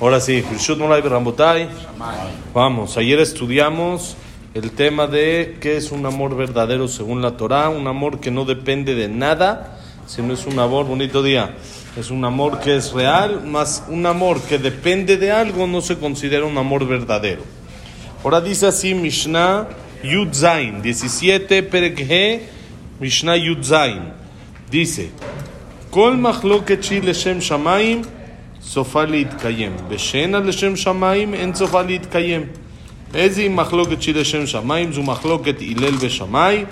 Ahora sí. Vamos, ayer estudiamos el tema de qué es un amor verdadero según la Torah, un amor que no depende de nada, sino es un amor, bonito día, es un amor que es real, más un amor que depende de algo no se considera un amor verdadero. Ahora dice así Mishnah Yud Zain, 17 Perek Mishnah Yud Zain. Dice, Kol machloket shi leshem shamayim סופה להתקיים, ושאינה לשם שמיים אין סופה להתקיים. איזה מחלוקת שהיא לשם שמיים זו מחלוקת הלל ושמאי,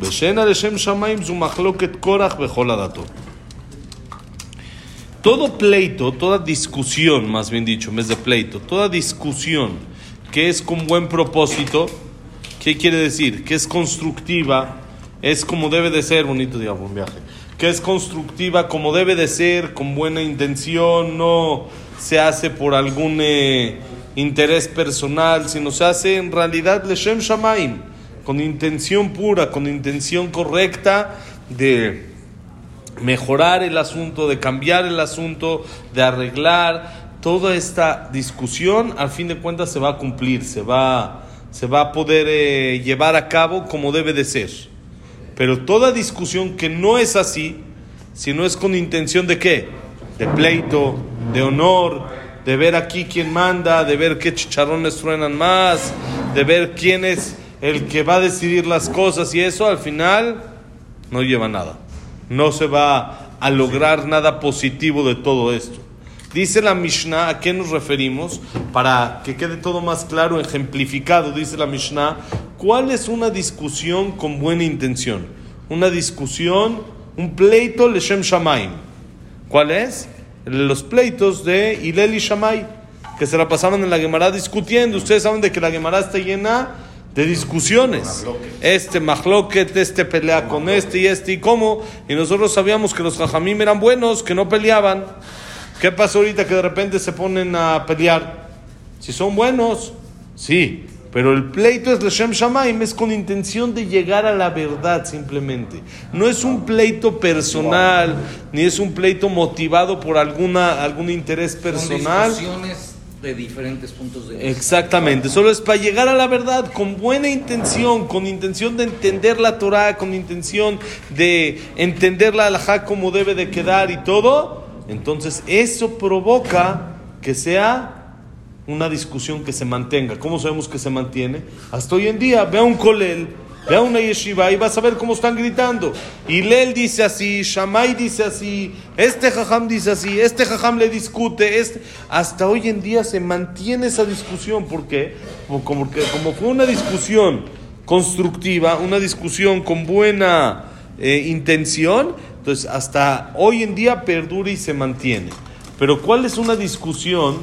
ושאינה לשם שמיים זו מחלוקת קורח בכל הדתות. Todo pleito, toda discusión, más bien dicho, en vez de pleito, toda discusión que es con buen propósito, ¿qué quiere decir? Que es constructiva, es como debe de ser, bonito día, buen viaje que es constructiva como debe de ser, con buena intención, no se hace por algún eh, interés personal, sino se hace en realidad Leshem Shamaim, con intención pura, con intención correcta de mejorar el asunto, de cambiar el asunto, de arreglar. Toda esta discusión, al fin de cuentas, se va a cumplir, se va, se va a poder eh, llevar a cabo como debe de ser. Pero toda discusión que no es así, sino es con intención de qué? De pleito, de honor, de ver aquí quién manda, de ver qué chicharrones truenan más, de ver quién es el que va a decidir las cosas y eso al final no lleva nada. No se va a lograr nada positivo de todo esto. Dice la Mishnah, ¿a qué nos referimos? Para que quede todo más claro, ejemplificado, dice la Mishnah, ¿cuál es una discusión con buena intención? Una discusión, un pleito Leshem Shamaim. ¿Cuál es? Los pleitos de Hilel y Shamay, que se la pasaban en la Gemara discutiendo. Ustedes saben de que la Gemara está llena de discusiones. Este mahloket, este pelea con este y este y cómo. Y nosotros sabíamos que los jajamim eran buenos, que no peleaban. ¿Qué pasa ahorita que de repente se ponen a pelear? Si son buenos, sí, pero el pleito es Leshem Shamaim, es con intención de llegar a la verdad simplemente. No es un pleito personal, ni es un pleito motivado por alguna, algún interés personal. de diferentes puntos de vista. Exactamente, solo es para llegar a la verdad con buena intención, con intención de entender la Torah, con intención de entender la halajá como debe de quedar y todo entonces eso provoca que sea una discusión que se mantenga. ¿Cómo sabemos que se mantiene? Hasta hoy en día, ve a un colel, ve a una yeshiva y vas a ver cómo están gritando. Y Lel dice así, Shamay dice así, este jajam dice así, este jajam le discute. Este... Hasta hoy en día se mantiene esa discusión. ¿Por qué? Como fue una discusión constructiva, una discusión con buena eh, intención, entonces, hasta hoy en día perdura y se mantiene. Pero ¿cuál es una discusión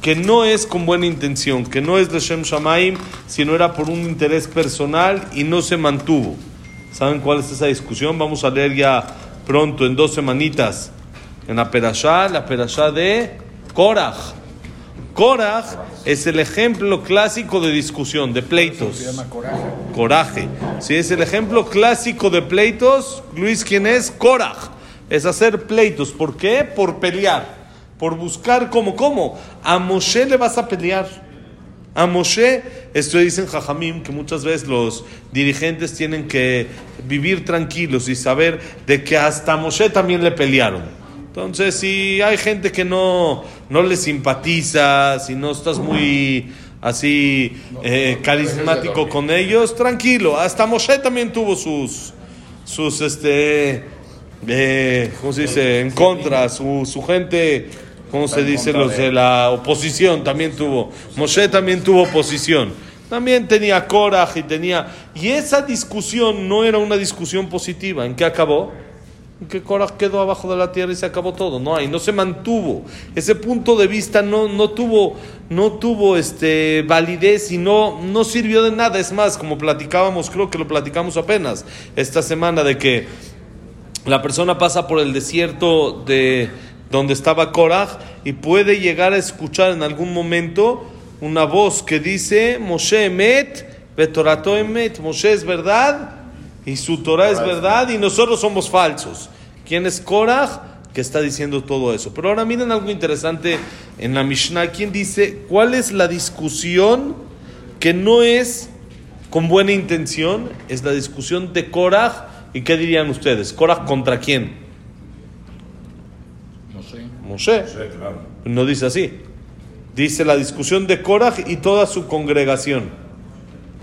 que no es con buena intención, que no es de Shem Shamaim, sino era por un interés personal y no se mantuvo? ¿Saben cuál es esa discusión? Vamos a leer ya pronto, en dos semanitas, en la Perashá, la Perashá de Korach. Korach es el ejemplo clásico de discusión, de pleitos. Se llama coraje. Coraje. Sí, es el ejemplo clásico de pleitos. Luis, ¿quién es? Korach. Es hacer pleitos. ¿Por qué? Por pelear. Por buscar cómo, cómo. A Moshe le vas a pelear. A Moshe, esto dicen Jajamim, que muchas veces los dirigentes tienen que vivir tranquilos y saber de que hasta a Moshe también le pelearon. Entonces, si hay gente que no, no le simpatiza, si no estás muy así eh, carismático con ellos, tranquilo. Hasta Moshe también tuvo sus, sus este, eh, ¿cómo se dice? En contra, su, su gente, ¿cómo se dice? Los de la oposición también tuvo. Moshe también tuvo oposición. También tenía coraje y tenía... Y esa discusión no era una discusión positiva. ¿En qué acabó? Que Korach quedó abajo de la tierra y se acabó todo. No hay, no se mantuvo. Ese punto de vista no, no tuvo, no tuvo este, validez y no, no sirvió de nada. Es más, como platicábamos, creo que lo platicamos apenas esta semana, de que la persona pasa por el desierto de donde estaba Korach y puede llegar a escuchar en algún momento una voz que dice, Moshe Emet, Betorato Emet, Moshe es verdad y su Torah es verdad y nosotros somos falsos. ¿Quién es Korach? Que está diciendo todo eso. Pero ahora miren algo interesante en la Mishnah, ¿quién dice cuál es la discusión que no es con buena intención? Es la discusión de Korah. ¿Y qué dirían ustedes? ¿Korah contra quién? No sé. Moshe. No dice así. Dice la discusión de Korah y toda su congregación.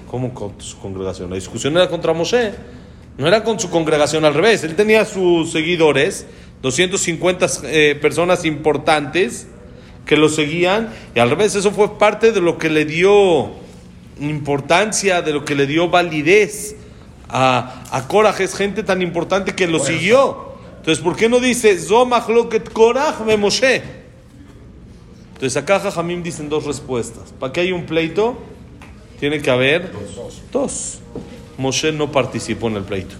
¿Cómo con su congregación? La discusión era contra Moshe. No era con su congregación al revés. Él tenía sus seguidores, 250 eh, personas importantes que lo seguían. Y al revés, eso fue parte de lo que le dio importancia, de lo que le dio validez a, a Korah. Es gente tan importante que lo siguió. Entonces, ¿por qué no dice Zomachloket Korah me Moshe? Entonces acá Jajamim dicen dos respuestas. ¿Para que haya un pleito? Tiene que haber dos. Moshe no participó en el pleito.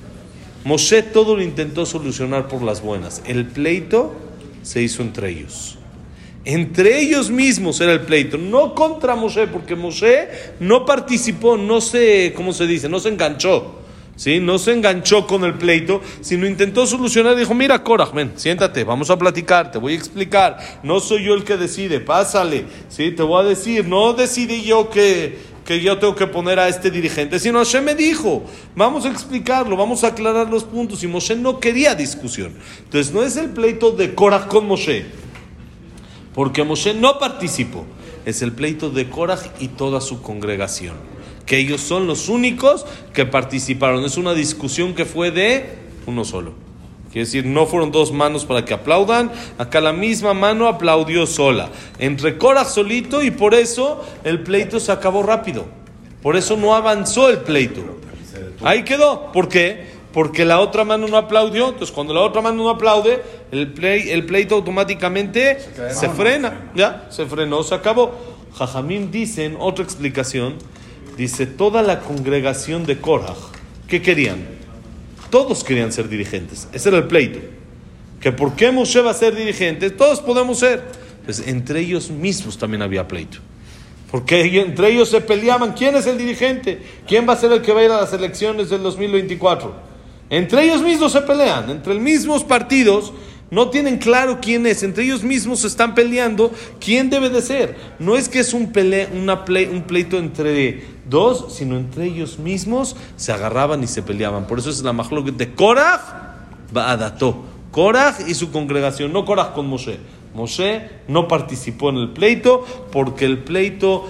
Moshe todo lo intentó solucionar por las buenas. El pleito se hizo entre ellos. Entre ellos mismos era el pleito, no contra Moshe, porque Moshe no participó, no se, ¿cómo se dice? No se enganchó. ¿sí? No se enganchó con el pleito, sino intentó solucionar. Dijo, mira, Korah, ven, siéntate, vamos a platicar, te voy a explicar. No soy yo el que decide, pásale, ¿sí? Te voy a decir, no decidí yo que, que yo tengo que poner a este dirigente, sino Hashem me dijo, vamos a explicarlo, vamos a aclarar los puntos. Y Moshe no quería discusión. Entonces, no es el pleito de Korah con Moshe porque Moshe no participó. Es el pleito de Korah y toda su congregación. Que ellos son los únicos que participaron. Es una discusión que fue de uno solo. Quiere decir, no fueron dos manos para que aplaudan. Acá la misma mano aplaudió sola. Entre Korah solito y por eso el pleito se acabó rápido. Por eso no avanzó el pleito. Ahí quedó. ¿Por qué? porque la otra mano no aplaudió. Entonces, cuando la otra mano no aplaude, el, play, el pleito automáticamente se, frena. Ya, se frenó, se acabó. Jajamín dicen, otra explicación, dice, toda la congregación de Korah, ¿qué querían? Todos querían ser dirigentes. Ese era el pleito. Que por qué Moshe va a ser dirigente, todos podemos ser. Pues entre ellos mismos también había pleito. Porque entre ellos se peleaban, ¿quién es el dirigente? ¿Quién va a ser el que va a ir a las elecciones del 2024? Entre ellos mismos se pelean, entre los mismos partidos no tienen claro quién es, entre ellos mismos se están peleando quién debe de ser. No es que es un, una un pleito entre dos, sino entre ellos mismos se agarraban y se peleaban. Por eso es la majlok de Korah, Baadato. Korah y su congregación, no Korah con Moshe. Moshe no participó en el pleito porque el pleito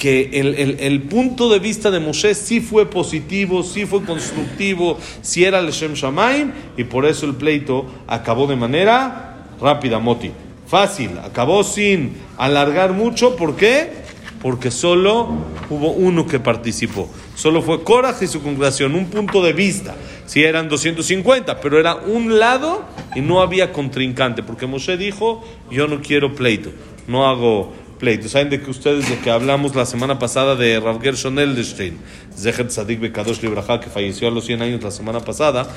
que el, punto de vista de Moshe sí fue positivo, sí fue constructivo, sí era el Shem Shamaim, y por eso el pleito acabó de manera rápida, Moti. Fácil, acabó sin alargar mucho, ¿por qué? Porque solo hubo uno que participó. Solo fue Coraje y su congregación, un punto de vista. Sí eran 250, pero era un lado y no había contrincante, porque Moshe dijo, yo no quiero pleito, no hago Saben de que ustedes, de que hablamos la semana pasada de Rav Gershon Eldestein, Zecher Tzadik Bekadosh Libraja, que falleció a los 100 años la semana pasada,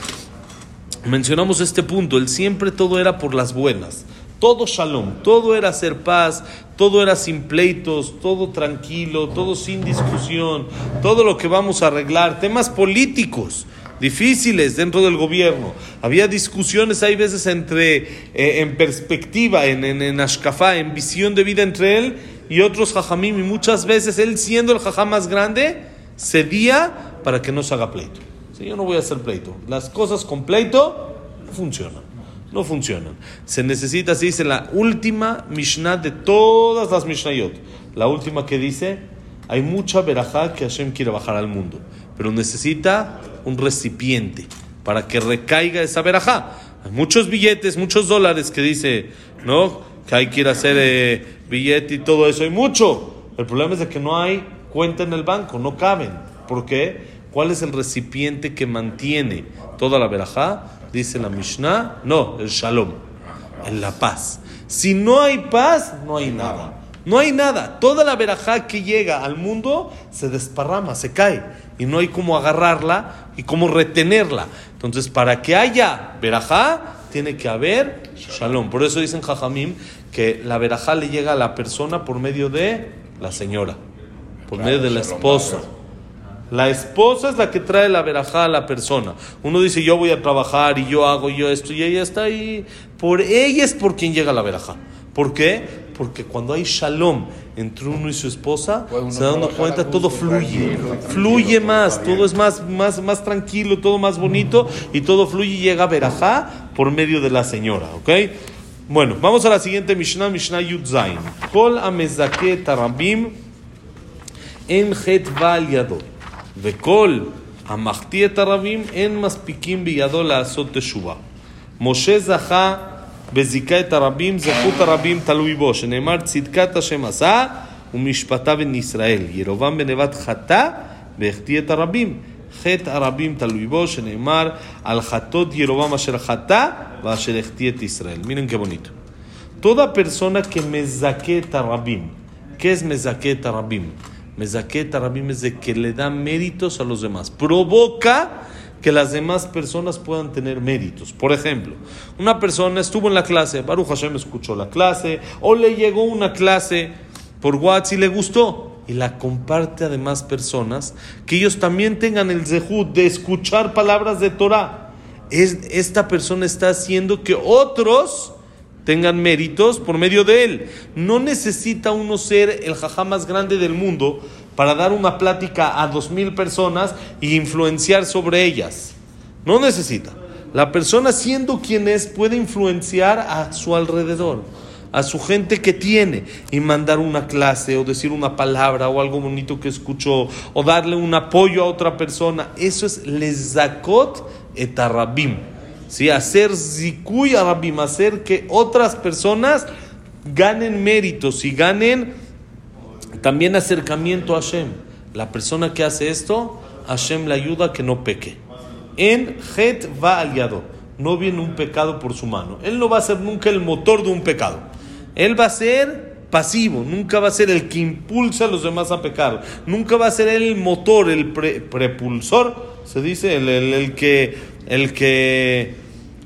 mencionamos este punto, el siempre todo era por las buenas. Todo shalom, todo era hacer paz, todo era sin pleitos, todo tranquilo, todo sin discusión, todo lo que vamos a arreglar, temas políticos difíciles dentro del gobierno. Había discusiones, hay veces entre, eh, en perspectiva, en, en, en ashkafá, en visión de vida entre él y otros jajamim. Y muchas veces él, siendo el jajam más grande, cedía para que no se haga pleito. si yo no voy a hacer pleito. Las cosas con pleito no funcionan. No funcionan. Se necesita, se dice, la última Mishnah de todas las Mishnayot. La última que dice, hay mucha verajá que Hashem quiere bajar al mundo pero necesita un recipiente para que recaiga esa verajá. Hay muchos billetes, muchos dólares que dice, ¿no? Que hay que ir a hacer eh, billete y todo eso. Hay mucho. El problema es de que no hay cuenta en el banco, no caben. ¿Por qué? ¿Cuál es el recipiente que mantiene toda la verajá? Dice la Mishnah, no, el shalom, en la paz. Si no hay paz, no hay nada. No hay nada. Toda la verajá que llega al mundo se desparrama, se cae. Y no hay cómo agarrarla y cómo retenerla. Entonces, para que haya verajá, tiene que haber shalom. Por eso dicen jajamim que la verajá le llega a la persona por medio de la señora, por medio de la esposa. La esposa es la que trae la verajá a la persona. Uno dice, yo voy a trabajar y yo hago yo esto y ella está ahí. Por ella es por quien llega la verajá. ¿Por qué? porque cuando hay shalom entre uno y su esposa, se dan cuenta, todo fluye, fluye más, todo, es más, más, más tranquilo, todo más bonito y todo fluye y llega a Berajá por medio de la señora, ¿ok? Bueno, vamos a la siguiente Mishnah, Mishnah Yudzain. Kol amezake tarabim en het val yadot. Vekol amachti tarabim en maspikim biyadol la asot. Moshe zaha בזיקה את הרבים, זכות הרבים תלוי בו, שנאמר צדקת השם עשה ומשפטה בן ישראל. ירובעם בנבט חטא והחטיא את הרבים. חטא הרבים תלוי בו, שנאמר על חטאות ירובעם אשר חטא ואשר החטיא את ישראל. מיren qué bonito. Toda persona que mezaque tarabim. ¿Qué es mezaque tarabim? Mezaque tarabim es de que le da méritos a los demás. Provoca que las demás personas puedan tener méritos. Por ejemplo, una persona estuvo en la clase, Baruch Hashem escuchó la clase, o le llegó una clase por WhatsApp y le gustó, y la comparte a demás personas, que ellos también tengan el zehut de escuchar palabras de Torah. Es, esta persona está haciendo que otros tengan méritos por medio de él. No necesita uno ser el jajá más grande del mundo para dar una plática a dos mil personas e influenciar sobre ellas. No necesita. La persona siendo quien es puede influenciar a su alrededor, a su gente que tiene y mandar una clase o decir una palabra o algo bonito que escuchó o darle un apoyo a otra persona. Eso es lezakot et arabim. ¿sí? hacer zikuy arabim, hacer que otras personas ganen méritos y ganen también acercamiento a Hashem. La persona que hace esto, Hashem le ayuda a que no peque. En Het va aliado. No viene un pecado por su mano. Él no va a ser nunca el motor de un pecado. Él va a ser pasivo, nunca va a ser el que impulsa a los demás a pecar. Nunca va a ser el motor, el pre- prepulsor, se dice, el, el- el que, el que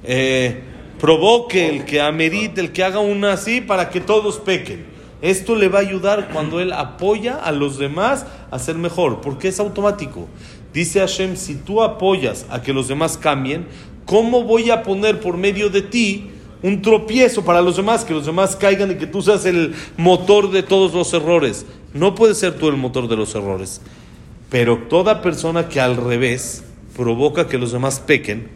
eh, provoque, el que amerite, el que haga una así para que todos pequen. Esto le va a ayudar cuando él apoya a los demás a ser mejor, porque es automático. Dice Hashem, si tú apoyas a que los demás cambien, ¿cómo voy a poner por medio de ti un tropiezo para los demás, que los demás caigan y que tú seas el motor de todos los errores? No puedes ser tú el motor de los errores. Pero toda persona que al revés provoca que los demás pequen,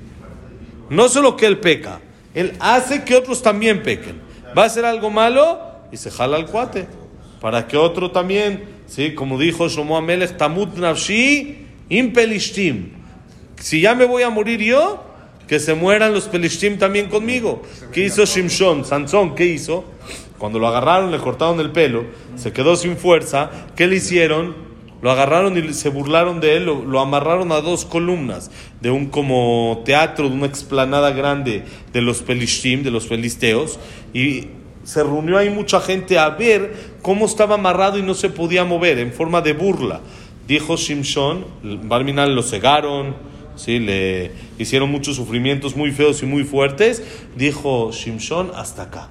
no solo que él peca, él hace que otros también pequen. Va a hacer algo malo y se jala al cuate. Para que otro también, ¿sí? como dijo Shlomo Amelech, Tamut Nafshi im Pelishtim. Si ya me voy a morir yo, que se mueran los Pelishtim también conmigo. ¿Qué hizo Shimshon? Sansón, ¿qué hizo? Cuando lo agarraron, le cortaron el pelo, se quedó sin fuerza. ¿Qué le hicieron? Lo agarraron y se burlaron de él, lo, lo amarraron a dos columnas de un como teatro, de una explanada grande de los Pelishtim, de los filisteos, y se reunió ahí mucha gente a ver cómo estaba amarrado y no se podía mover, en forma de burla. Dijo Shimshon, Barminal lo cegaron, ¿sí? le hicieron muchos sufrimientos muy feos y muy fuertes. Dijo Shimshon, hasta acá,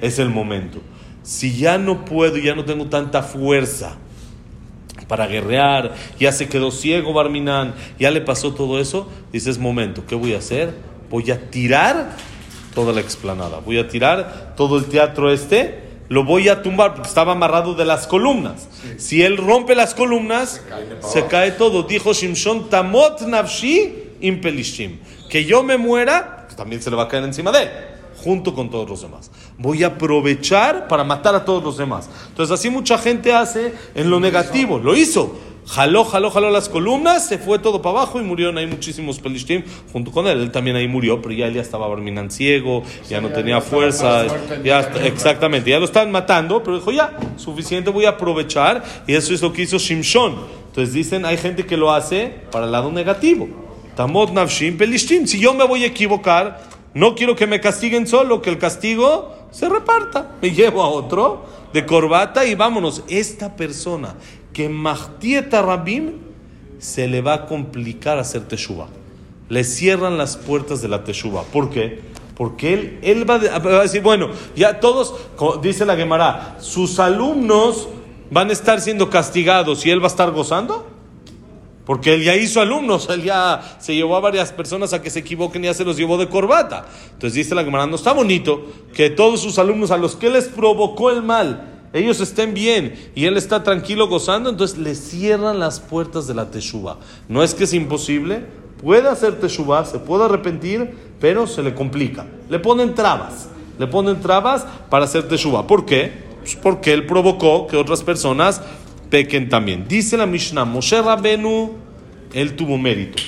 es el momento. Si ya no puedo, ya no tengo tanta fuerza para guerrear, ya se quedó ciego Barminán, ya le pasó todo eso, dices, momento, ¿qué voy a hacer? Voy a tirar toda la explanada, voy a tirar todo el teatro este, lo voy a tumbar porque estaba amarrado de las columnas. Si él rompe las columnas, se cae, todo. Dijo Shimshon, Tamot Nafshi Impelishim, que yo me muera, pues también se le va a caer encima de él junto con todos los demás. Voy a aprovechar para matar a todos los demás. Entonces así mucha gente hace en lo negativo. Lo hizo. Jaló, jaló, jaló las columnas, se fue todo para abajo y murieron ahí muchísimos pelishtim junto con él. Él también ahí murió, pero ya él ya estaba Barminan ciego, ya no tenía fuerza. Ya, exactamente, ya lo estaban matando, pero dijo ya, suficiente, voy a aprovechar. Y eso es lo que hizo Shimshon. Entonces dicen, hay gente que lo hace para el lado negativo. Tamot nafshim pelishtim. Si yo me voy a equivocar, no quiero que me castiguen solo, que el castigo se reparta. Me llevo a otro de corbata y vámonos. Esta persona que Mahtieta Rabim se le va a complicar hacer teshuva. Le cierran las puertas de la teshuva. ¿Por qué? Porque él, él va, a, va a decir, bueno, ya todos, dice la Gemara, sus alumnos van a estar siendo castigados y él va a estar gozando. Porque él ya hizo alumnos, él ya se llevó a varias personas a que se equivoquen y ya se los llevó de corbata. Entonces dice la Gemara, no está bonito que todos sus alumnos a los que les provocó el mal, ellos estén bien y él está tranquilo gozando, entonces le cierran las puertas de la teshuva. No es que es imposible, puede hacer teshuva, se puede arrepentir, pero se le complica. Le ponen trabas, le ponen trabas para hacer teshuva. ¿Por qué? Pues porque él provocó que otras personas pequen también. Dice la Mishnah, Moshe Rabenu, él tuvo mérito.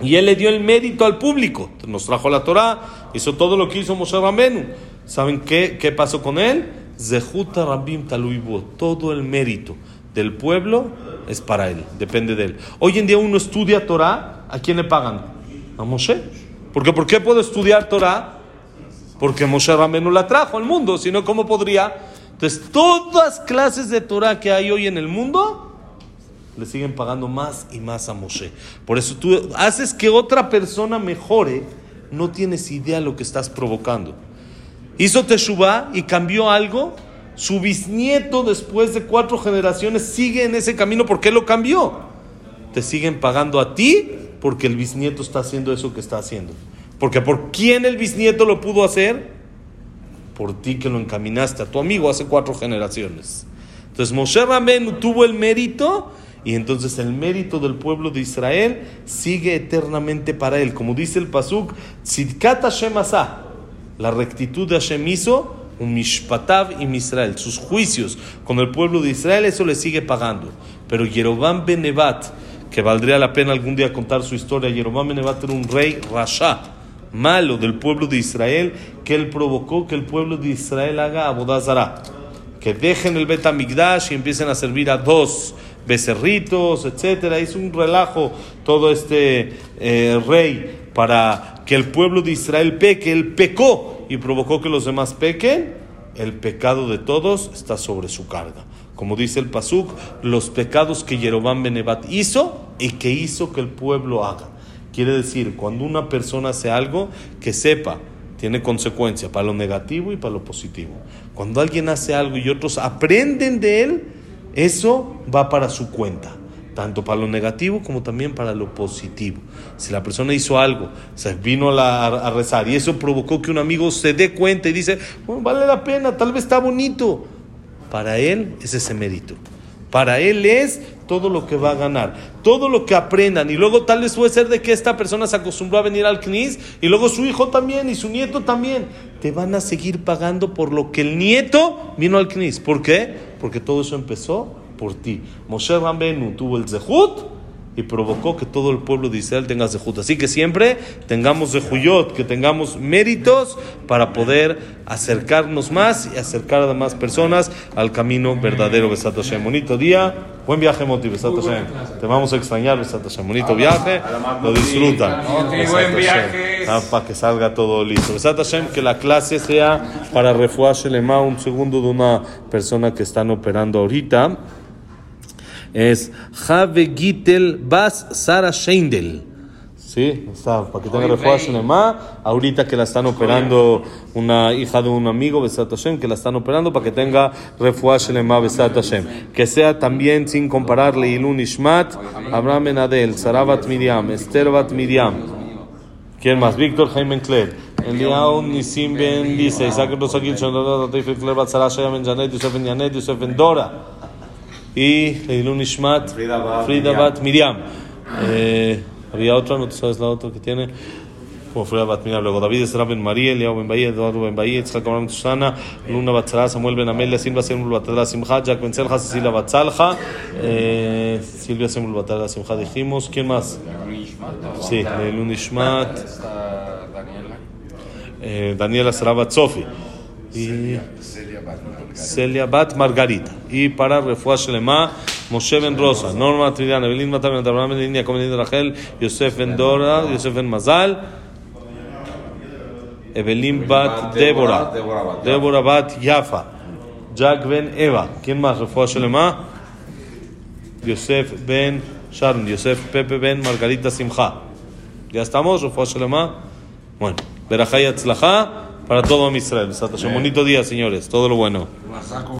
Y él le dio el mérito al público. Nos trajo la Torah, hizo todo lo que hizo Moshe Rabenu. ¿Saben qué, qué pasó con él? Zehuta Rabim Taluibo. Todo el mérito del pueblo es para él, depende de él. Hoy en día uno estudia Torah, ¿a quién le pagan? A Moshe. Porque ¿por qué puedo estudiar Torah? Porque Moshe Rabenu la trajo al mundo, si no, ¿cómo podría? Entonces, todas clases de Torah que hay hoy en el mundo, le siguen pagando más y más a Moshe. Por eso tú haces que otra persona mejore, no tienes idea de lo que estás provocando. Hizo Teshuvah y cambió algo, su bisnieto después de cuatro generaciones sigue en ese camino porque lo cambió. Te siguen pagando a ti porque el bisnieto está haciendo eso que está haciendo. Porque por quién el bisnieto lo pudo hacer? Por ti que lo encaminaste a tu amigo hace cuatro generaciones. Entonces Moshe Rabenu tuvo el mérito y entonces el mérito del pueblo de Israel sigue eternamente para él. Como dice el Pasuk, Tzidkat Hashem la rectitud de Hashem hizo, un mishpatav y Misrael, sus juicios con el pueblo de Israel, eso le sigue pagando. Pero Yerobam Benevat, que valdría la pena algún día contar su historia, Yerobam Benevat era un rey rasha, malo del pueblo de Israel, que él provocó que el pueblo de Israel haga abodazara, que dejen el Betamigdash y empiecen a servir a dos becerritos, etcétera. Hizo un relajo todo este eh, rey para que el pueblo de Israel peque. Él pecó y provocó que los demás pequen. El pecado de todos está sobre su carga. Como dice el Pasuk, los pecados que Yerobam Benevat hizo y que hizo que el pueblo haga. Quiere decir, cuando una persona hace algo, que sepa, tiene consecuencia para lo negativo y para lo positivo. Cuando alguien hace algo y otros aprenden de él, eso va para su cuenta, tanto para lo negativo como también para lo positivo. Si la persona hizo algo, se vino a, rezar y eso provocó que un amigo se dé cuenta y dice, bueno, vale la pena, tal vez está bonito. Para él es ese mérito. Para él es todo lo que va a ganar, todo lo que aprendan. Y luego tal vez puede ser de que esta persona se acostumbró a venir al CNIS y luego su hijo también y su nieto también. Te van a seguir pagando por lo que el nieto vino al CNIS. ¿Por qué? Porque todo eso empezó por ti. Moshe Rambenu tuvo el Zehut y provocó que todo el pueblo de Israel tenga Zehut. Así que siempre tengamos Zehuyot, que tengamos méritos para poder acercarnos más y acercar a demás personas al camino verdadero. Besat Hashem. Bonito día, buen viaje, Moti. Besat Hashem. Te vamos a extrañar, Besat Hashem. Bonito viaje, lo disfrutan. Buen viaje. Ah, para que salga todo listo. Besat Hashem, que la clase sea para Shelema, un segundo de una persona que están operando ahorita es Have Gittel Bas Sara Sheindel. Sí, está, para que tenga refuerzo. Shelema. Ahorita que la están operando una hija de un amigo, Besat Hashem, que la están operando para que tenga refuerzo Besat Hashem. Que sea también, sin compararle, Ilun Ishmat, Abraham Ben Adel, Sarabat Miriam, Esther Bat Miriam. ¿Quién más? Víctor Jaime Tatif Kler Bat Sarah Shaya Ben Janet, Yosef Ben Janet, Yosef Ben Dora. Y Leilun Ishmat, Frida Bat Miriam. Eh, había otra, no tú sabes la otra que tiene. Como Frida Bat Miriam. Luego David Esra Ben María, Eliao Ben Bahía, Eduardo Ben Bahía, Tzchak Abraham Susana, Luna Bat Sarah, Samuel Ben Amelia, Silva Semul Batadra Simcha, Jack Ben Selja, Cecilia Bat Salja, eh, Silvia Semul Batadra Simcha dijimos. ¿Quién más? Sí, Leilun Ishmat. Eh, Daniela Sarabat Sofi y Celia Bat Margarita. Y para Refuah Shelema, Moshe Ben Rosa, Norma Tridiana, Evelyn Matar Ben Abraham Ben Ben Rachel, Yosef Ben Dora, Yosef Ben Mazal, Evelyn Bat Débora, Débora Bat Yafa, Jack Ben Eva. ¿Quién más? Refuah Shelema, Yosef Ben Sharon, Yosef Pepe Ben Margarita Simcha. ¿Ya estamos? Refuah Shelema. Bueno, Berajá y Atzlajá para todo Israel. Bonito día, señores. Todo lo bueno.